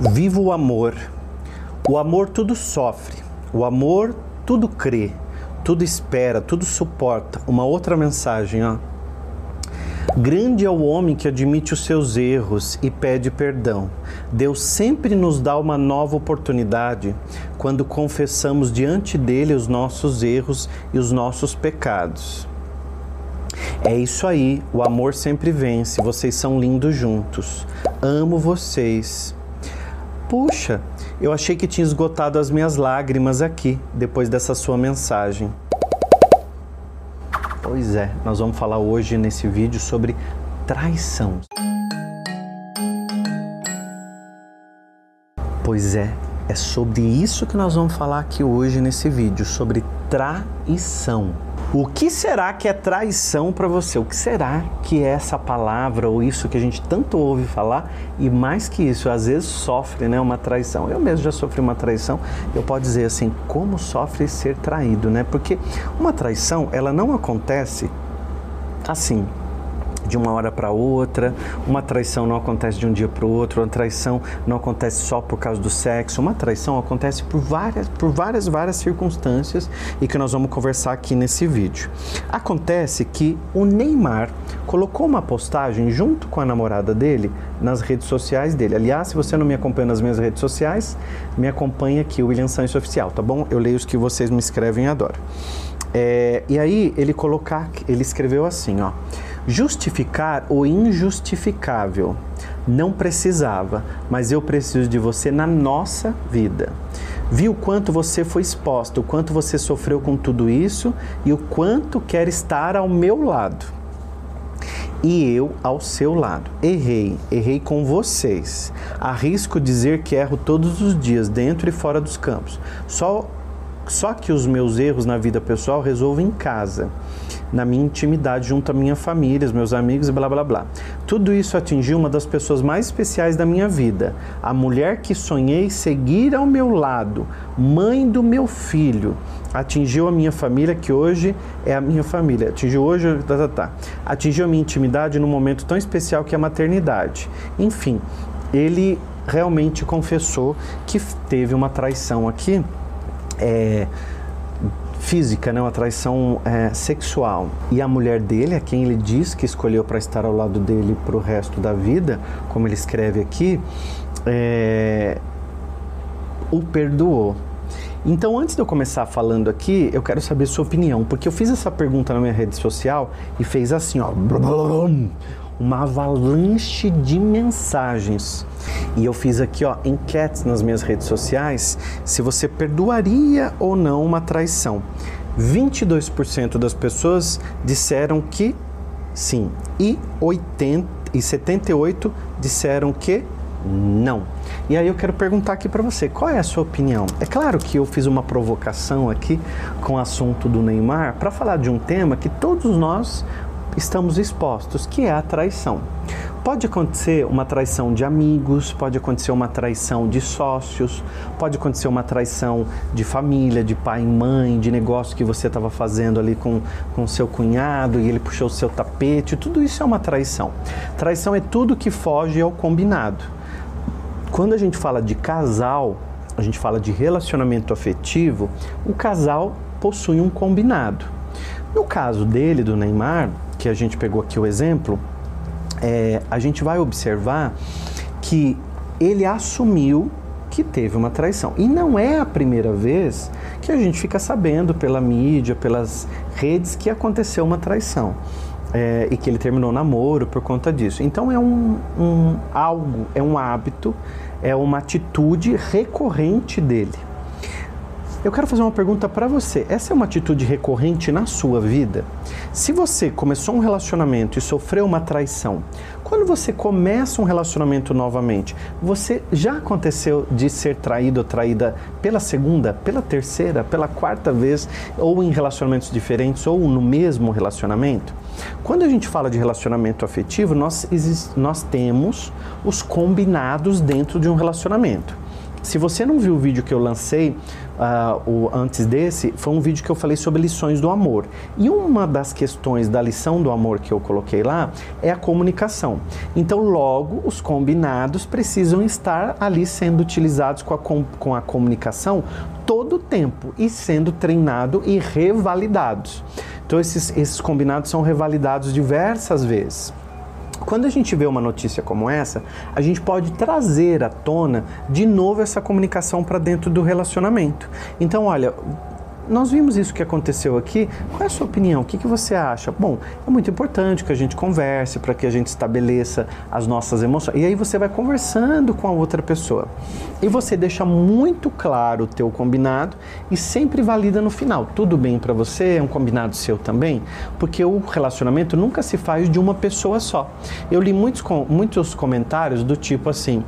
Viva o amor. O amor tudo sofre. O amor tudo crê, tudo espera, tudo suporta. Uma outra mensagem, ó. Grande é o homem que admite os seus erros e pede perdão. Deus sempre nos dá uma nova oportunidade quando confessamos diante dele os nossos erros e os nossos pecados. É isso aí, o amor sempre vence. Vocês são lindos juntos. Amo vocês. Puxa, eu achei que tinha esgotado as minhas lágrimas aqui depois dessa sua mensagem. Pois é, nós vamos falar hoje nesse vídeo sobre traição. Pois é, é sobre isso que nós vamos falar aqui hoje nesse vídeo, sobre traição. O que será que é traição para você? O que será que é essa palavra ou isso que a gente tanto ouve falar e mais que isso, às vezes sofre, né, uma traição. Eu mesmo já sofri uma traição. Eu posso dizer assim, como sofre ser traído, né? Porque uma traição, ela não acontece assim, de uma hora para outra. Uma traição não acontece de um dia para o outro. Uma traição não acontece só por causa do sexo. Uma traição acontece por várias, por várias, várias circunstâncias e que nós vamos conversar aqui nesse vídeo. Acontece que o Neymar colocou uma postagem junto com a namorada dele nas redes sociais dele. Aliás, se você não me acompanha nas minhas redes sociais, me acompanha aqui, o William Sancho Oficial, tá bom? Eu leio os que vocês me escrevem e adoro. É, e aí ele colocar, ele escreveu assim, ó justificar o injustificável. Não precisava, mas eu preciso de você na nossa vida. Vi o quanto você foi exposto, o quanto você sofreu com tudo isso e o quanto quer estar ao meu lado. E eu ao seu lado. Errei, errei com vocês. Arrisco dizer que erro todos os dias, dentro e fora dos campos. Só, só que os meus erros na vida pessoal resolvo em casa na minha intimidade junto à minha família, os meus amigos e blá blá blá. Tudo isso atingiu uma das pessoas mais especiais da minha vida, a mulher que sonhei seguir ao meu lado, mãe do meu filho. Atingiu a minha família, que hoje é a minha família. Atingiu hoje, tá, tá, tá. Atingiu a minha intimidade num momento tão especial que é a maternidade. Enfim, ele realmente confessou que teve uma traição aqui. É, física, né, uma traição é, sexual. E a mulher dele, a quem ele diz que escolheu para estar ao lado dele para o resto da vida, como ele escreve aqui, é, o perdoou. Então, antes de eu começar falando aqui, eu quero saber sua opinião, porque eu fiz essa pergunta na minha rede social e fez assim, ó, uma avalanche de mensagens. E eu fiz aqui, ó, enquetes nas minhas redes sociais se você perdoaria ou não uma traição. 22% das pessoas disseram que sim e 80 e 78 disseram que não. E aí eu quero perguntar aqui para você, qual é a sua opinião? É claro que eu fiz uma provocação aqui com o assunto do Neymar para falar de um tema que todos nós estamos expostos, que é a traição. Pode acontecer uma traição de amigos, pode acontecer uma traição de sócios, pode acontecer uma traição de família, de pai e mãe, de negócio que você estava fazendo ali com, com seu cunhado e ele puxou o seu tapete. Tudo isso é uma traição. Traição é tudo que foge ao combinado. Quando a gente fala de casal, a gente fala de relacionamento afetivo, o casal possui um combinado. No caso dele, do Neymar, que a gente pegou aqui o exemplo, é, a gente vai observar que ele assumiu que teve uma traição. E não é a primeira vez que a gente fica sabendo pela mídia, pelas redes, que aconteceu uma traição. É, e que ele terminou namoro por conta disso. Então é um, um algo, é um hábito, é uma atitude recorrente dele. Eu quero fazer uma pergunta para você. Essa é uma atitude recorrente na sua vida? Se você começou um relacionamento e sofreu uma traição, quando você começa um relacionamento novamente, você já aconteceu de ser traído ou traída pela segunda, pela terceira, pela quarta vez, ou em relacionamentos diferentes, ou no mesmo relacionamento? Quando a gente fala de relacionamento afetivo, nós, nós temos os combinados dentro de um relacionamento Se você não viu o vídeo que eu lancei, uh, o, antes desse, foi um vídeo que eu falei sobre lições do amor. E uma das questões da lição do amor que eu coloquei lá é a comunicação. Então, logo, os combinados precisam estar ali sendo utilizados com a, com, com a comunicação todo o tempo e sendo treinado e revalidados. Então, esses, esses combinados são revalidados diversas vezes. Quando a gente vê uma notícia como essa, a gente pode trazer à tona de novo essa comunicação para dentro do relacionamento. Então, olha, nós vimos isso que aconteceu aqui. Qual é a sua opinião? O que, que você acha? Bom, é muito importante que a gente converse para que a gente estabeleça as nossas emoções. E aí você vai conversando com a outra pessoa. E você deixa muito claro o teu combinado e sempre valida no final. Tudo bem para você? É um combinado seu também? Porque o relacionamento nunca se faz de uma pessoa só. Eu li muitos, muitos comentários do tipo assim: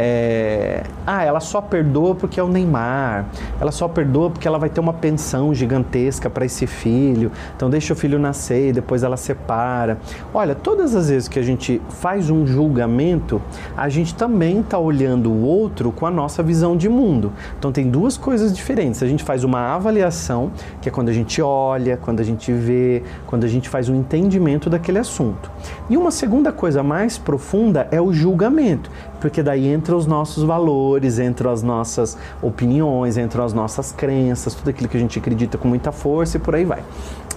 é, ah, ela só perdoa porque é o Neymar, ela só perdoa porque ela vai ter uma pensão gigantesca para esse filho, então deixa o filho nascer e depois ela separa. Olha, todas as vezes que a gente faz um julgamento, a gente também está olhando o outro com a nossa visão de mundo. Então tem duas coisas diferentes. A gente faz uma avaliação, que é quando a gente olha, quando a gente vê, quando a gente faz um entendimento daquele assunto. E uma segunda coisa mais profunda é o julgamento, porque daí entra os nossos valores, entram as nossas opiniões, entram as nossas crenças, tudo aquilo que a gente acredita com muita força e por aí vai.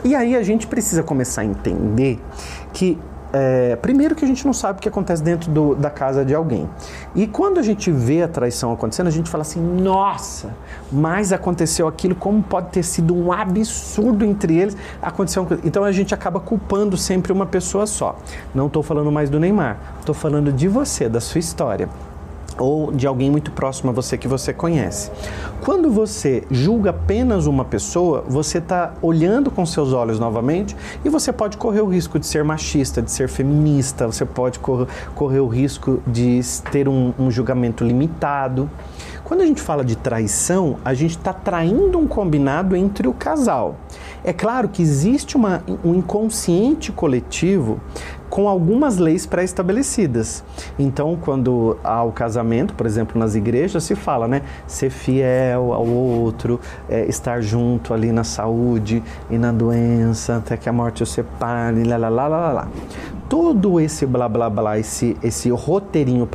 E aí a gente precisa começar a entender que é, primeiro que a gente não sabe o que acontece dentro do, da casa de alguém. E quando a gente vê a traição acontecendo, a gente fala assim: nossa, mas aconteceu aquilo, como pode ter sido um absurdo entre eles? Aconteceu Então a gente acaba culpando sempre uma pessoa só. Não estou falando mais do Neymar, estou falando de você, da sua história ou de alguém muito próximo a você que você conhece. Quando você julga apenas uma pessoa, você está olhando com seus olhos novamente e você pode correr o risco de ser machista, de ser feminista, você pode correr, correr o risco de ter um, um julgamento limitado. Quando a gente fala de traição, a gente está traindo um combinado entre o casal. É claro que existe uma, um inconsciente coletivo com algumas leis pré-estabelecidas. Então, quando há o casamento, por exemplo, nas igrejas, se fala, né? Ser fiel ao outro, é, estar junto ali na saúde e na doença, até que a morte o separe, lá, lá, lá, lá, lá. Todo esse blá blá blá, esse, esse roteirinho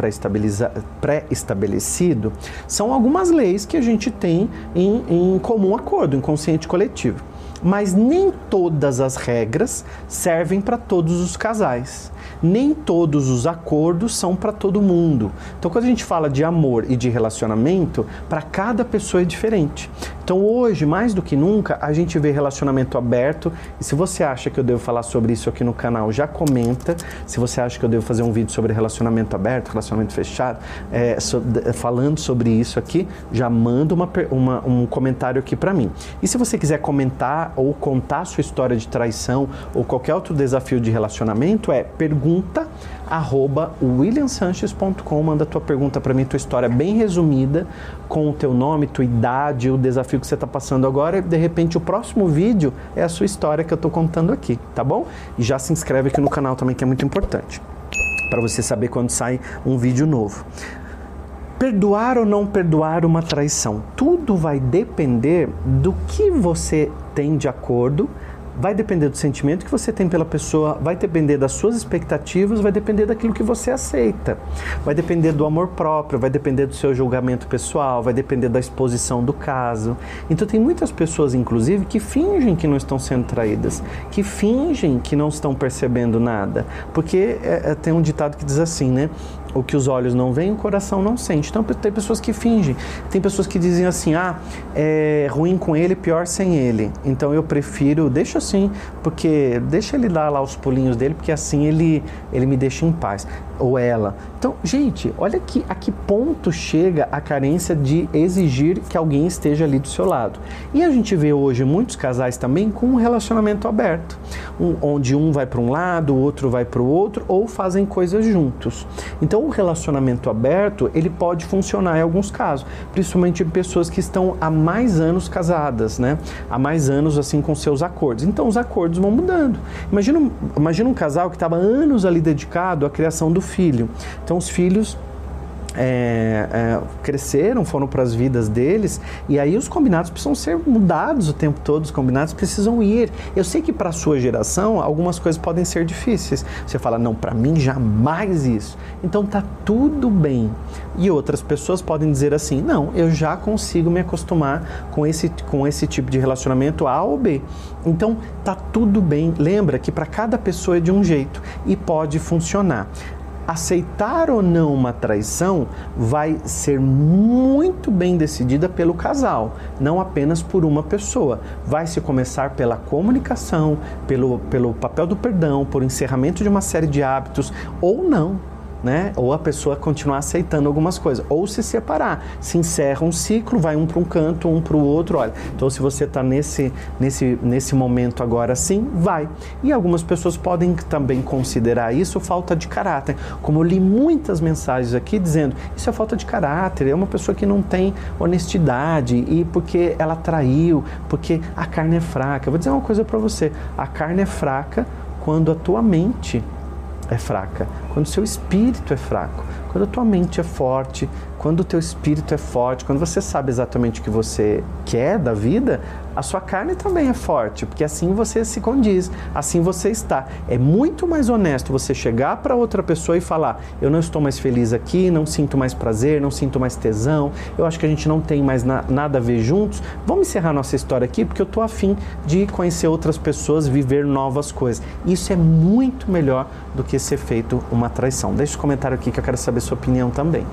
pré-estabelecido, são algumas leis que a gente tem em, em comum acordo, em consciente coletivo. Mas nem todas as regras servem para todos os casais nem todos os acordos são para todo mundo. Então, quando a gente fala de amor e de relacionamento, para cada pessoa é diferente. Então, hoje, mais do que nunca, a gente vê relacionamento aberto. E se você acha que eu devo falar sobre isso aqui no canal, já comenta. Se você acha que eu devo fazer um vídeo sobre relacionamento aberto, relacionamento fechado, é, so, falando sobre isso aqui, já manda uma, uma, um comentário aqui para mim. E se você quiser comentar ou contar sua história de traição ou qualquer outro desafio de relacionamento, é pergunta pergunta arroba williamsanches.com manda tua pergunta para mim, tua história bem resumida, com o teu nome, tua idade, o desafio que você está passando agora e de repente o próximo vídeo é a sua história que eu estou contando aqui, tá bom? E já se inscreve aqui no canal também que é muito importante, para você saber quando sai um vídeo novo. Perdoar ou não perdoar uma traição, tudo vai depender do que você tem de acordo vai depender do sentimento que você tem pela pessoa, vai depender das suas expectativas, vai depender daquilo que você aceita, vai depender do amor próprio, vai depender do seu julgamento pessoal, vai depender da exposição do caso. Então tem muitas pessoas, inclusive, que fingem que não estão sendo traídas, que fingem que não estão percebendo nada, porque é, é, tem um ditado que diz assim, né? O que os olhos não veem, o coração não sente. Então tem pessoas que fingem. Tem pessoas que dizem assim: ah, é ruim com ele, pior sem ele. Então eu prefiro, deixa assim, porque deixa ele dar lá os pulinhos dele, porque assim ele, ele me deixa em paz ou ela. Então, gente, olha que, a que ponto chega a carência de exigir que alguém esteja ali do seu lado. E a gente vê hoje muitos casais também com um relacionamento aberto, um, onde um vai para um lado, o outro vai para o outro, ou fazem coisas juntos. Então, o relacionamento aberto ele pode funcionar em alguns casos, principalmente em pessoas que estão há mais anos casadas, né? Há mais anos assim com seus acordos. Então, os acordos vão mudando. Imagina, imagina um casal que estava anos ali dedicado à criação do filho. Então, os filhos é, é, cresceram, foram para as vidas deles, e aí os combinados precisam ser mudados o tempo todo, os combinados precisam ir. Eu sei que para a sua geração algumas coisas podem ser difíceis. Você fala, não, para mim jamais isso. Então tá tudo bem. E outras pessoas podem dizer assim, não, eu já consigo me acostumar com esse, com esse tipo de relacionamento A ou B. Então tá tudo bem. Lembra que para cada pessoa é de um jeito e pode funcionar aceitar ou não uma traição vai ser muito bem decidida pelo casal, não apenas por uma pessoa. Vai se começar pela comunicação, pelo, pelo papel do perdão, por encerramento de uma série de hábitos ou não né? Ou a pessoa continuar aceitando algumas coisas, ou se separar, se encerra um ciclo, vai um para um canto, um para o outro. Olha, então se você está nesse, nesse, nesse momento agora sim, vai. E algumas pessoas podem também considerar isso falta de caráter. Como eu li muitas mensagens aqui dizendo isso é falta de caráter, é uma pessoa que não tem honestidade e porque ela traiu, porque a carne é fraca. Eu vou dizer uma coisa para você: a carne é fraca quando a tua mente é fraca, quando seu espírito é fraco, quando a tua mente é forte, quando o teu espírito é forte, quando você sabe exatamente o que você quer da vida, a sua carne também é forte, porque assim você se condiz, assim você está. É muito mais honesto você chegar para outra pessoa e falar: Eu não estou mais feliz aqui, não sinto mais prazer, não sinto mais tesão, eu acho que a gente não tem mais na, nada a ver juntos. Vamos encerrar nossa história aqui, porque eu estou afim de conhecer outras pessoas, viver novas coisas. Isso é muito melhor do que ser feito uma traição. Deixe um comentário aqui que eu quero saber sua opinião também.